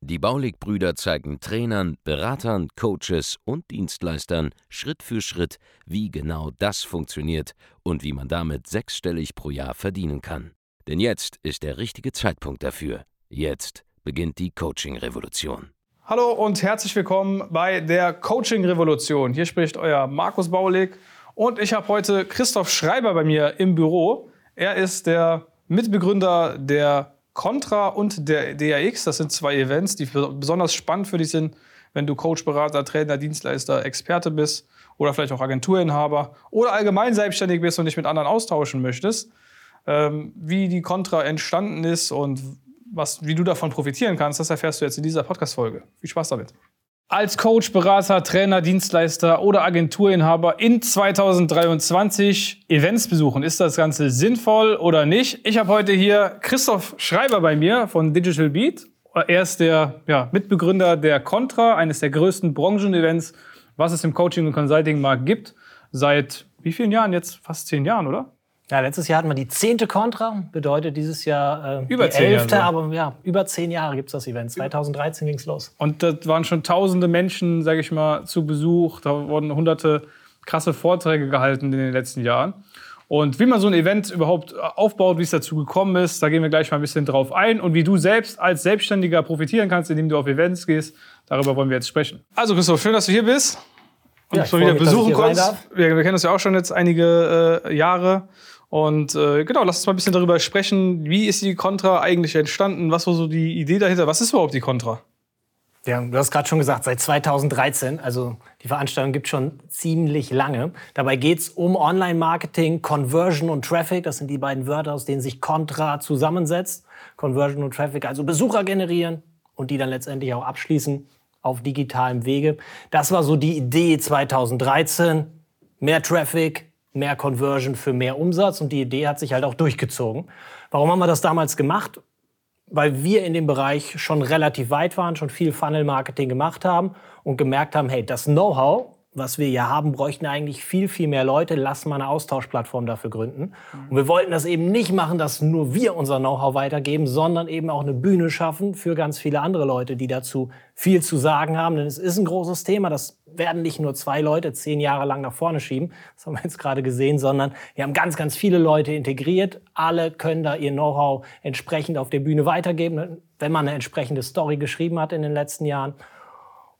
Die Baulig-Brüder zeigen Trainern, Beratern, Coaches und Dienstleistern Schritt für Schritt, wie genau das funktioniert und wie man damit sechsstellig pro Jahr verdienen kann. Denn jetzt ist der richtige Zeitpunkt dafür. Jetzt beginnt die Coaching-Revolution. Hallo und herzlich willkommen bei der Coaching-Revolution. Hier spricht euer Markus Baulig und ich habe heute Christoph Schreiber bei mir im Büro. Er ist der Mitbegründer der Contra und der DAX. Das sind zwei Events, die besonders spannend für dich sind, wenn du Coach, Berater, Trainer, Dienstleister, Experte bist oder vielleicht auch Agenturinhaber oder allgemein selbstständig bist und dich mit anderen austauschen möchtest. Ähm, wie die Contra entstanden ist und was, wie du davon profitieren kannst, das erfährst du jetzt in dieser Podcast-Folge. Viel Spaß damit als Coach, Berater, Trainer, Dienstleister oder Agenturinhaber in 2023 Events besuchen. Ist das Ganze sinnvoll oder nicht? Ich habe heute hier Christoph Schreiber bei mir von Digital Beat. Er ist der ja, Mitbegründer der Contra, eines der größten Branchen-Events, was es im Coaching- und Consulting-Markt gibt. Seit wie vielen Jahren jetzt? Fast zehn Jahren, oder? Ja, letztes Jahr hatten wir die zehnte Contra, bedeutet dieses Jahr äh, über die elfte, Jahre. aber ja, über zehn Jahre gibt es das Event. 2013 ging es los. Und das waren schon tausende Menschen, sage ich mal, zu Besuch. Da wurden hunderte krasse Vorträge gehalten in den letzten Jahren. Und wie man so ein Event überhaupt aufbaut, wie es dazu gekommen ist, da gehen wir gleich mal ein bisschen drauf ein. Und wie du selbst als Selbstständiger profitieren kannst, indem du auf Events gehst, darüber wollen wir jetzt sprechen. Also Christoph, schön, dass du hier bist und ja, mal wieder besuchen konntest. Wir, wir kennen uns ja auch schon jetzt einige äh, Jahre. Und äh, genau, lass uns mal ein bisschen darüber sprechen. Wie ist die Contra eigentlich entstanden? Was war so die Idee dahinter? Was ist überhaupt die Contra? Ja, du hast gerade schon gesagt, seit 2013. Also die Veranstaltung gibt schon ziemlich lange. Dabei geht es um Online-Marketing, Conversion und Traffic. Das sind die beiden Wörter, aus denen sich Contra zusammensetzt. Conversion und Traffic, also Besucher generieren und die dann letztendlich auch abschließen auf digitalem Wege. Das war so die Idee 2013. Mehr Traffic, mehr Conversion für mehr Umsatz und die Idee hat sich halt auch durchgezogen. Warum haben wir das damals gemacht? Weil wir in dem Bereich schon relativ weit waren, schon viel Funnel-Marketing gemacht haben und gemerkt haben, hey, das Know-how was wir hier haben, bräuchten eigentlich viel, viel mehr Leute. Lass mal eine Austauschplattform dafür gründen. Und wir wollten das eben nicht machen, dass nur wir unser Know-how weitergeben, sondern eben auch eine Bühne schaffen für ganz viele andere Leute, die dazu viel zu sagen haben. Denn es ist ein großes Thema. Das werden nicht nur zwei Leute zehn Jahre lang nach vorne schieben. Das haben wir jetzt gerade gesehen, sondern wir haben ganz, ganz viele Leute integriert. Alle können da ihr Know-how entsprechend auf der Bühne weitergeben, wenn man eine entsprechende Story geschrieben hat in den letzten Jahren.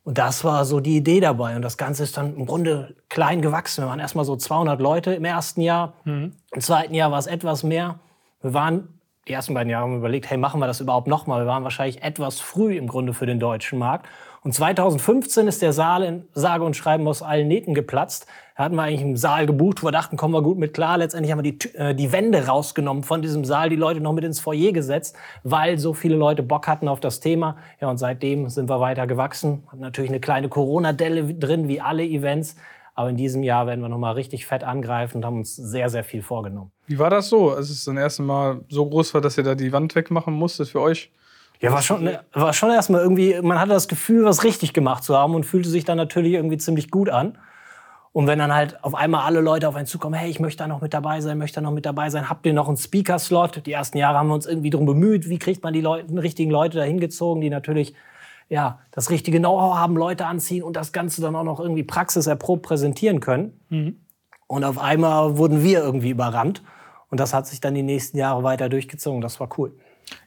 Und das war so die Idee dabei. Und das Ganze ist dann im Grunde klein gewachsen. Wir waren erstmal so 200 Leute im ersten Jahr. Mhm. Im zweiten Jahr war es etwas mehr. Wir waren, die ersten beiden Jahre haben wir überlegt, hey, machen wir das überhaupt nochmal? Wir waren wahrscheinlich etwas früh im Grunde für den deutschen Markt. Und 2015 ist der Saal in sage und schreiben aus allen Nähten geplatzt. Da hatten wir eigentlich einen Saal gebucht, wo wir dachten, kommen wir gut mit klar. Letztendlich haben wir die, äh, die Wände rausgenommen von diesem Saal, die Leute noch mit ins Foyer gesetzt, weil so viele Leute Bock hatten auf das Thema. Ja, und seitdem sind wir weiter gewachsen. Hat natürlich eine kleine Corona-Delle drin, wie alle Events. Aber in diesem Jahr werden wir nochmal richtig fett angreifen und haben uns sehr, sehr viel vorgenommen. Wie war das so, als es zum ersten Mal so groß war, dass ihr da die Wand wegmachen musstet für euch? Ja, war schon, war schon erstmal irgendwie, man hatte das Gefühl, was richtig gemacht zu haben und fühlte sich dann natürlich irgendwie ziemlich gut an. Und wenn dann halt auf einmal alle Leute auf einen zukommen, hey, ich möchte da noch mit dabei sein, möchte da noch mit dabei sein, habt ihr noch einen Speaker-Slot? Die ersten Jahre haben wir uns irgendwie darum bemüht, wie kriegt man die Leute, die richtigen Leute da hingezogen, die natürlich ja, das richtige Know-how haben, Leute anziehen und das Ganze dann auch noch irgendwie praxiserprobt präsentieren können. Mhm. Und auf einmal wurden wir irgendwie überrannt. Und das hat sich dann die nächsten Jahre weiter durchgezogen. Das war cool.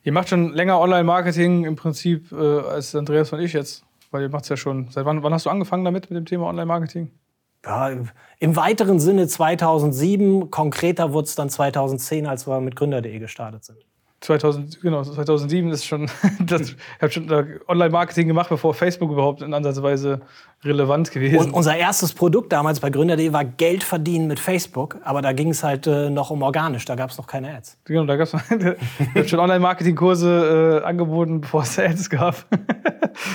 Ihr macht schon länger Online-Marketing im Prinzip äh, als Andreas und ich jetzt. Weil ihr macht es ja schon. Seit wann, wann hast du angefangen damit, mit dem Thema Online-Marketing? Ja, im weiteren Sinne 2007. Konkreter wurde es dann 2010, als wir mit Gründer.de gestartet sind. 2000, genau, 2007 ist schon, das, ich habe schon Online-Marketing gemacht, bevor Facebook überhaupt in Ansatzweise relevant gewesen. Und unser erstes Produkt damals bei Gründer.de war Geld verdienen mit Facebook, aber da ging es halt äh, noch um organisch, da gab es noch keine Ads. Genau, da gab es schon Online-Marketing-Kurse äh, angeboten, bevor es Ads gab.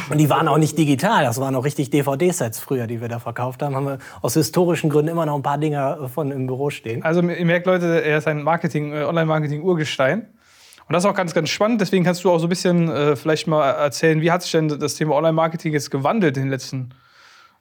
Und die waren auch nicht digital, das waren auch richtig DVD-Sets früher, die wir da verkauft haben. Haben wir aus historischen Gründen immer noch ein paar Dinger von im Büro stehen. Also ihr merkt, Leute, er ist ein Marketing, äh, Online-Marketing-Urgestein. Und das ist auch ganz, ganz spannend. Deswegen kannst du auch so ein bisschen äh, vielleicht mal erzählen, wie hat sich denn das Thema Online-Marketing jetzt gewandelt in den letzten,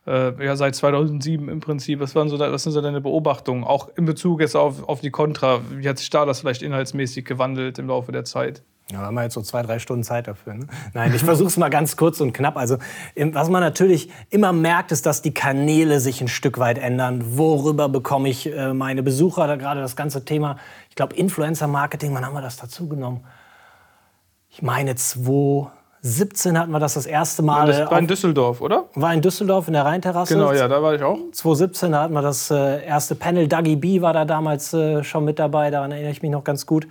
äh, ja, seit 2007 im Prinzip? Was, waren so, was sind so deine Beobachtungen? Auch in Bezug jetzt auf, auf die Contra. Wie hat sich da das vielleicht inhaltsmäßig gewandelt im Laufe der Zeit? Ja, haben wir jetzt so zwei, drei Stunden Zeit dafür. Ne? Nein, ich versuche es mal ganz kurz und knapp. Also, was man natürlich immer merkt, ist, dass die Kanäle sich ein Stück weit ändern. Worüber bekomme ich äh, meine Besucher? Da gerade das ganze Thema, ich glaube, Influencer-Marketing, wann haben wir das dazu genommen? Ich meine, 2017 hatten wir das das erste Mal. Ja, das war in Düsseldorf, oder? War in Düsseldorf in der Rheinterrasse. Genau, ja, da war ich auch. 2017 hatten wir das äh, erste Panel. Dougie B war da damals äh, schon mit dabei, daran erinnere ich mich noch ganz gut.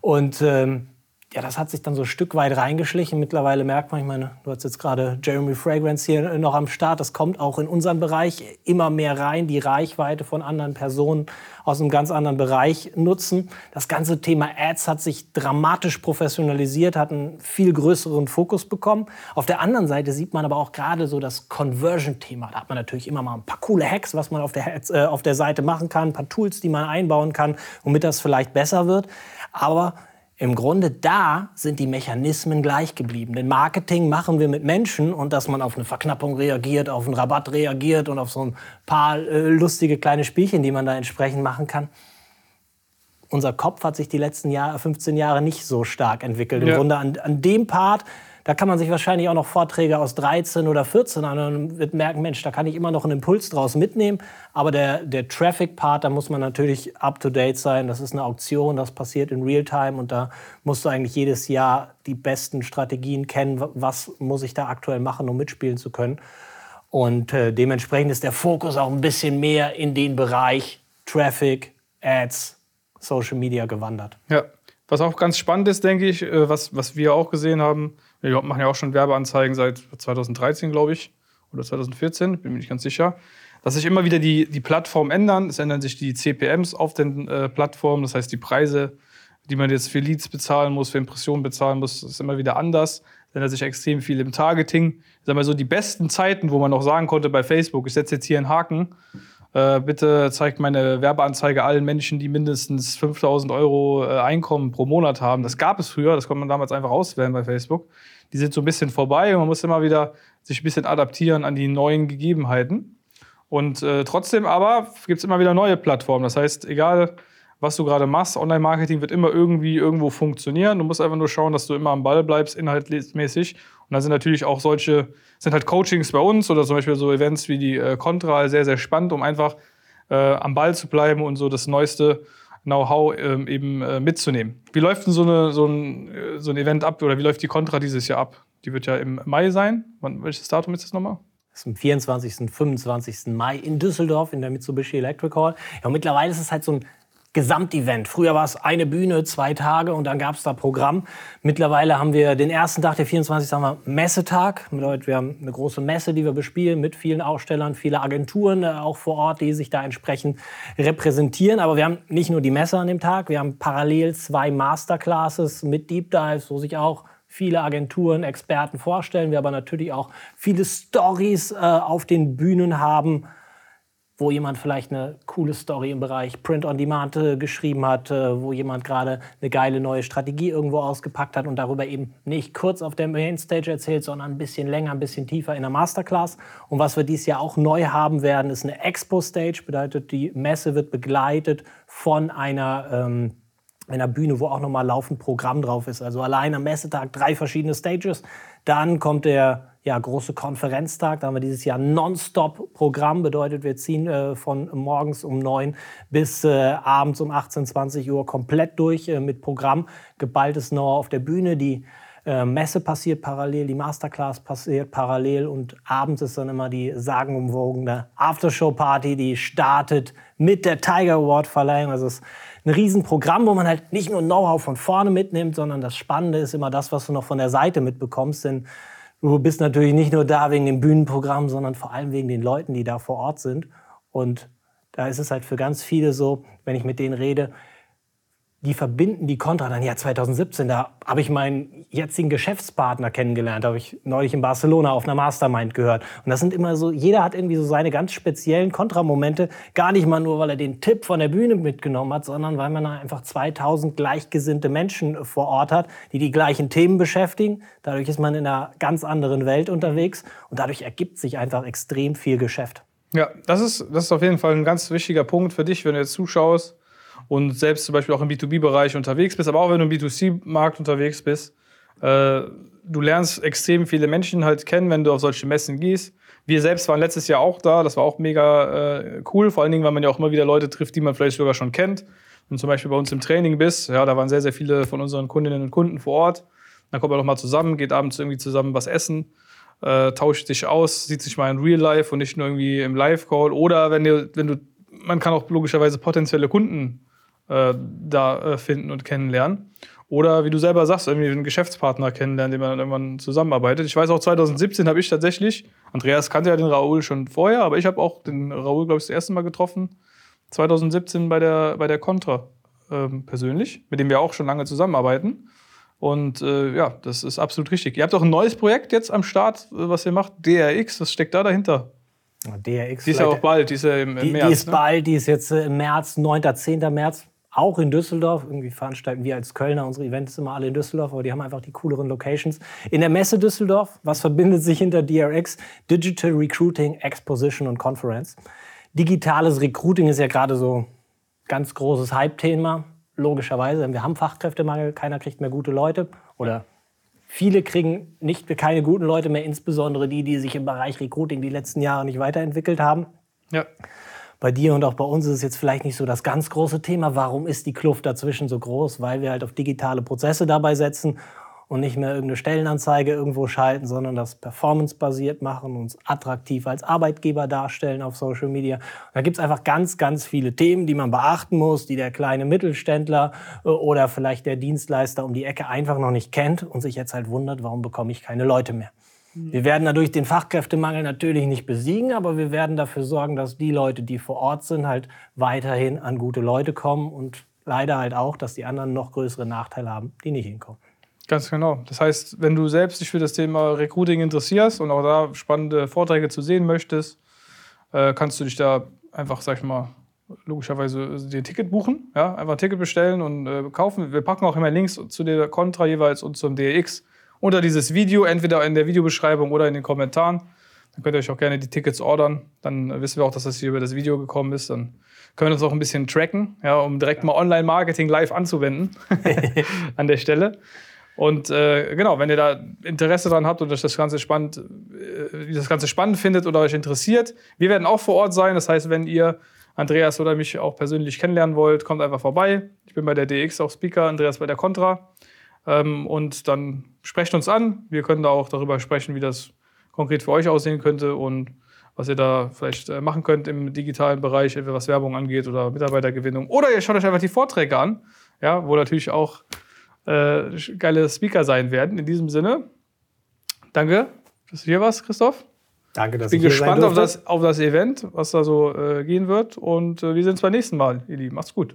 Und ähm, ja, das hat sich dann so ein Stück weit reingeschlichen. Mittlerweile merkt man, ich meine, du hast jetzt gerade Jeremy Fragrance hier noch am Start. Das kommt auch in unseren Bereich immer mehr rein, die Reichweite von anderen Personen aus einem ganz anderen Bereich nutzen. Das ganze Thema Ads hat sich dramatisch professionalisiert, hat einen viel größeren Fokus bekommen. Auf der anderen Seite sieht man aber auch gerade so das Conversion-Thema. Da hat man natürlich immer mal ein paar coole Hacks, was man auf der, äh, auf der Seite machen kann, ein paar Tools, die man einbauen kann, womit das vielleicht besser wird. Aber im Grunde da sind die Mechanismen gleich geblieben. Denn Marketing machen wir mit Menschen und dass man auf eine Verknappung reagiert, auf einen Rabatt reagiert und auf so ein paar äh, lustige kleine Spielchen, die man da entsprechend machen kann. Unser Kopf hat sich die letzten Jahr, 15 Jahre nicht so stark entwickelt. Im ja. Grunde an, an dem Part da kann man sich wahrscheinlich auch noch Vorträge aus 13 oder 14 an und wird merken, Mensch, da kann ich immer noch einen Impuls draus mitnehmen. Aber der, der Traffic-Part, da muss man natürlich up-to-date sein. Das ist eine Auktion, das passiert in Real-Time und da musst du eigentlich jedes Jahr die besten Strategien kennen. Was muss ich da aktuell machen, um mitspielen zu können? Und äh, dementsprechend ist der Fokus auch ein bisschen mehr in den Bereich Traffic, Ads, Social Media gewandert. Ja, was auch ganz spannend ist, denke ich, äh, was, was wir auch gesehen haben, wir machen ja auch schon Werbeanzeigen seit 2013, glaube ich, oder 2014, bin mir nicht ganz sicher. Dass sich immer wieder die, die Plattformen ändern. Es ändern sich die CPMs auf den äh, Plattformen, das heißt die Preise, die man jetzt für Leads bezahlen muss, für Impressionen bezahlen muss, ist immer wieder anders. Es ändert sich extrem viel im Targeting. Ich sag mal so, die besten Zeiten, wo man noch sagen konnte bei Facebook, ich setze jetzt hier einen Haken, äh, bitte zeigt meine Werbeanzeige allen Menschen, die mindestens 5000 Euro äh, Einkommen pro Monat haben. Das gab es früher, das konnte man damals einfach auswählen bei Facebook die sind so ein bisschen vorbei und man muss immer wieder sich ein bisschen adaptieren an die neuen Gegebenheiten. Und äh, trotzdem aber gibt es immer wieder neue Plattformen. Das heißt, egal was du gerade machst, Online-Marketing wird immer irgendwie irgendwo funktionieren. Du musst einfach nur schauen, dass du immer am Ball bleibst, inhaltmäßig. Und da sind natürlich auch solche, sind halt Coachings bei uns oder zum Beispiel so Events wie die äh, Contra sehr, sehr spannend, um einfach äh, am Ball zu bleiben und so das Neueste Know-how ähm, eben äh, mitzunehmen. Wie läuft denn so, eine, so, ein, äh, so ein Event ab oder wie läuft die Contra dieses Jahr ab? Die wird ja im Mai sein. Wann, welches Datum ist das nochmal? Das ist am 24. und 25. Mai in Düsseldorf in der Mitsubishi Electric Hall. Ja, und mittlerweile ist es halt so ein Gesamtevent. Früher war es eine Bühne, zwei Tage und dann gab es da Programm. Mittlerweile haben wir den ersten Tag, der 24. haben wir Messetag. Bedeutet, wir haben eine große Messe, die wir bespielen mit vielen Ausstellern, viele Agenturen äh, auch vor Ort, die sich da entsprechend repräsentieren. Aber wir haben nicht nur die Messe an dem Tag, wir haben parallel zwei Masterclasses mit Deep Dives, wo sich auch viele Agenturen, Experten vorstellen. Wir aber natürlich auch viele Stories äh, auf den Bühnen haben wo jemand vielleicht eine coole Story im Bereich Print on Demand äh, geschrieben hat, äh, wo jemand gerade eine geile neue Strategie irgendwo ausgepackt hat und darüber eben nicht kurz auf der Mainstage erzählt, sondern ein bisschen länger, ein bisschen tiefer in der Masterclass. Und was wir dieses Jahr auch neu haben werden, ist eine Expo-Stage, bedeutet die Messe wird begleitet von einer ähm, einer Bühne, wo auch nochmal laufend Programm drauf ist. Also allein am Messetag drei verschiedene Stages. Dann kommt der ja, große Konferenztag. Da haben wir dieses Jahr Nonstop-Programm. Bedeutet, wir ziehen äh, von morgens um 9 bis äh, abends um 18, 20 Uhr komplett durch äh, mit Programm. Geballtes Know auf der Bühne. Die äh, Messe passiert parallel, die Masterclass passiert parallel und abends ist dann immer die sagenumwogene Aftershow-Party, die startet mit der Tiger Award-Verleihung. Also es ein Riesenprogramm, wo man halt nicht nur Know-how von vorne mitnimmt, sondern das Spannende ist immer das, was du noch von der Seite mitbekommst. Denn du bist natürlich nicht nur da wegen dem Bühnenprogramm, sondern vor allem wegen den Leuten, die da vor Ort sind. Und da ist es halt für ganz viele so, wenn ich mit denen rede, die verbinden die Contra dann, ja, 2017, da habe ich meinen jetzigen Geschäftspartner kennengelernt, habe ich neulich in Barcelona auf einer Mastermind gehört. Und das sind immer so, jeder hat irgendwie so seine ganz speziellen Contra-Momente, gar nicht mal nur, weil er den Tipp von der Bühne mitgenommen hat, sondern weil man einfach 2000 gleichgesinnte Menschen vor Ort hat, die die gleichen Themen beschäftigen. Dadurch ist man in einer ganz anderen Welt unterwegs und dadurch ergibt sich einfach extrem viel Geschäft. Ja, das ist, das ist auf jeden Fall ein ganz wichtiger Punkt für dich, wenn du jetzt zuschaust und selbst zum Beispiel auch im B2B-Bereich unterwegs bist, aber auch wenn du im B2C-Markt unterwegs bist. Äh, du lernst extrem viele Menschen halt kennen, wenn du auf solche Messen gehst. Wir selbst waren letztes Jahr auch da, das war auch mega äh, cool, vor allen Dingen, weil man ja auch immer wieder Leute trifft, die man vielleicht sogar schon kennt. Wenn du zum Beispiel bei uns im Training bist, ja, da waren sehr, sehr viele von unseren Kundinnen und Kunden vor Ort. Dann kommt man doch mal zusammen, geht abends irgendwie zusammen was essen äh, tauscht sich aus, sieht sich mal in Real Life und nicht nur irgendwie im Live-Call. Oder wenn, ihr, wenn du, man kann auch logischerweise potenzielle Kunden äh, da äh, finden und kennenlernen. Oder wie du selber sagst, irgendwie einen Geschäftspartner kennenlernen, den man dann irgendwann zusammenarbeitet. Ich weiß auch, 2017 habe ich tatsächlich, Andreas kannte ja den Raoul schon vorher, aber ich habe auch den Raoul, glaube ich, das erste Mal getroffen. 2017 bei der, bei der Contra ähm, persönlich, mit dem wir auch schon lange zusammenarbeiten. Und äh, ja, das ist absolut richtig. Ihr habt auch ein neues Projekt jetzt am Start, äh, was ihr macht, DRX. Was steckt da dahinter? DRX. Die ist ja auch bald, die ist ja im, im die, März. Die ist ne? bald, die ist jetzt äh, im März, 9., 10. März. Auch in Düsseldorf. Irgendwie veranstalten wir als Kölner unsere Events immer alle in Düsseldorf, aber die haben einfach die cooleren Locations. In der Messe Düsseldorf, was verbindet sich hinter DRX? Digital Recruiting, Exposition und Conference. Digitales Recruiting ist ja gerade so ganz großes Hype-Thema logischerweise. Wir haben Fachkräftemangel, keiner kriegt mehr gute Leute oder viele kriegen nicht keine guten Leute mehr, insbesondere die, die sich im Bereich Recruiting die letzten Jahre nicht weiterentwickelt haben. Ja. Bei dir und auch bei uns ist es jetzt vielleicht nicht so das ganz große Thema. Warum ist die Kluft dazwischen so groß? Weil wir halt auf digitale Prozesse dabei setzen und nicht mehr irgendeine Stellenanzeige irgendwo schalten, sondern das performancebasiert machen, uns attraktiv als Arbeitgeber darstellen auf Social Media. Und da gibt's einfach ganz, ganz viele Themen, die man beachten muss, die der kleine Mittelständler äh, oder vielleicht der Dienstleister um die Ecke einfach noch nicht kennt und sich jetzt halt wundert, warum bekomme ich keine Leute mehr. Wir werden dadurch den Fachkräftemangel natürlich nicht besiegen, aber wir werden dafür sorgen, dass die Leute, die vor Ort sind, halt weiterhin an gute Leute kommen und leider halt auch, dass die anderen noch größere Nachteile haben, die nicht hinkommen. Ganz genau. Das heißt, wenn du selbst dich für das Thema Recruiting interessierst und auch da spannende Vorträge zu sehen möchtest, äh, kannst du dich da einfach, sag ich mal, logischerweise dir ein Ticket buchen. Ja? Einfach ein Ticket bestellen und äh, kaufen. Wir packen auch immer Links zu der Contra jeweils und zum DX unter dieses Video, entweder in der Videobeschreibung oder in den Kommentaren. Dann könnt ihr euch auch gerne die Tickets ordern. Dann wissen wir auch, dass das hier über das Video gekommen ist. Dann können wir uns auch ein bisschen tracken, ja, um direkt mal Online-Marketing live anzuwenden an der Stelle. Und äh, genau, wenn ihr da Interesse dran habt und euch das Ganze spannend, äh, das Ganze spannend findet oder euch interessiert, wir werden auch vor Ort sein. Das heißt, wenn ihr Andreas oder mich auch persönlich kennenlernen wollt, kommt einfach vorbei. Ich bin bei der DX auch Speaker, Andreas bei der Contra. Ähm, und dann sprecht uns an. Wir können da auch darüber sprechen, wie das konkret für euch aussehen könnte und was ihr da vielleicht äh, machen könnt im digitalen Bereich, entweder was Werbung angeht oder Mitarbeitergewinnung. Oder ihr schaut euch einfach die Vorträge an, ja, wo natürlich auch äh, geile Speaker sein werden. In diesem Sinne, danke, dass du hier warst, Christoph. Danke, dass ich bin ich gespannt auf das, auf das Event, was da so äh, gehen wird. Und äh, wir sehen uns beim nächsten Mal, ihr Lieben. Macht's gut.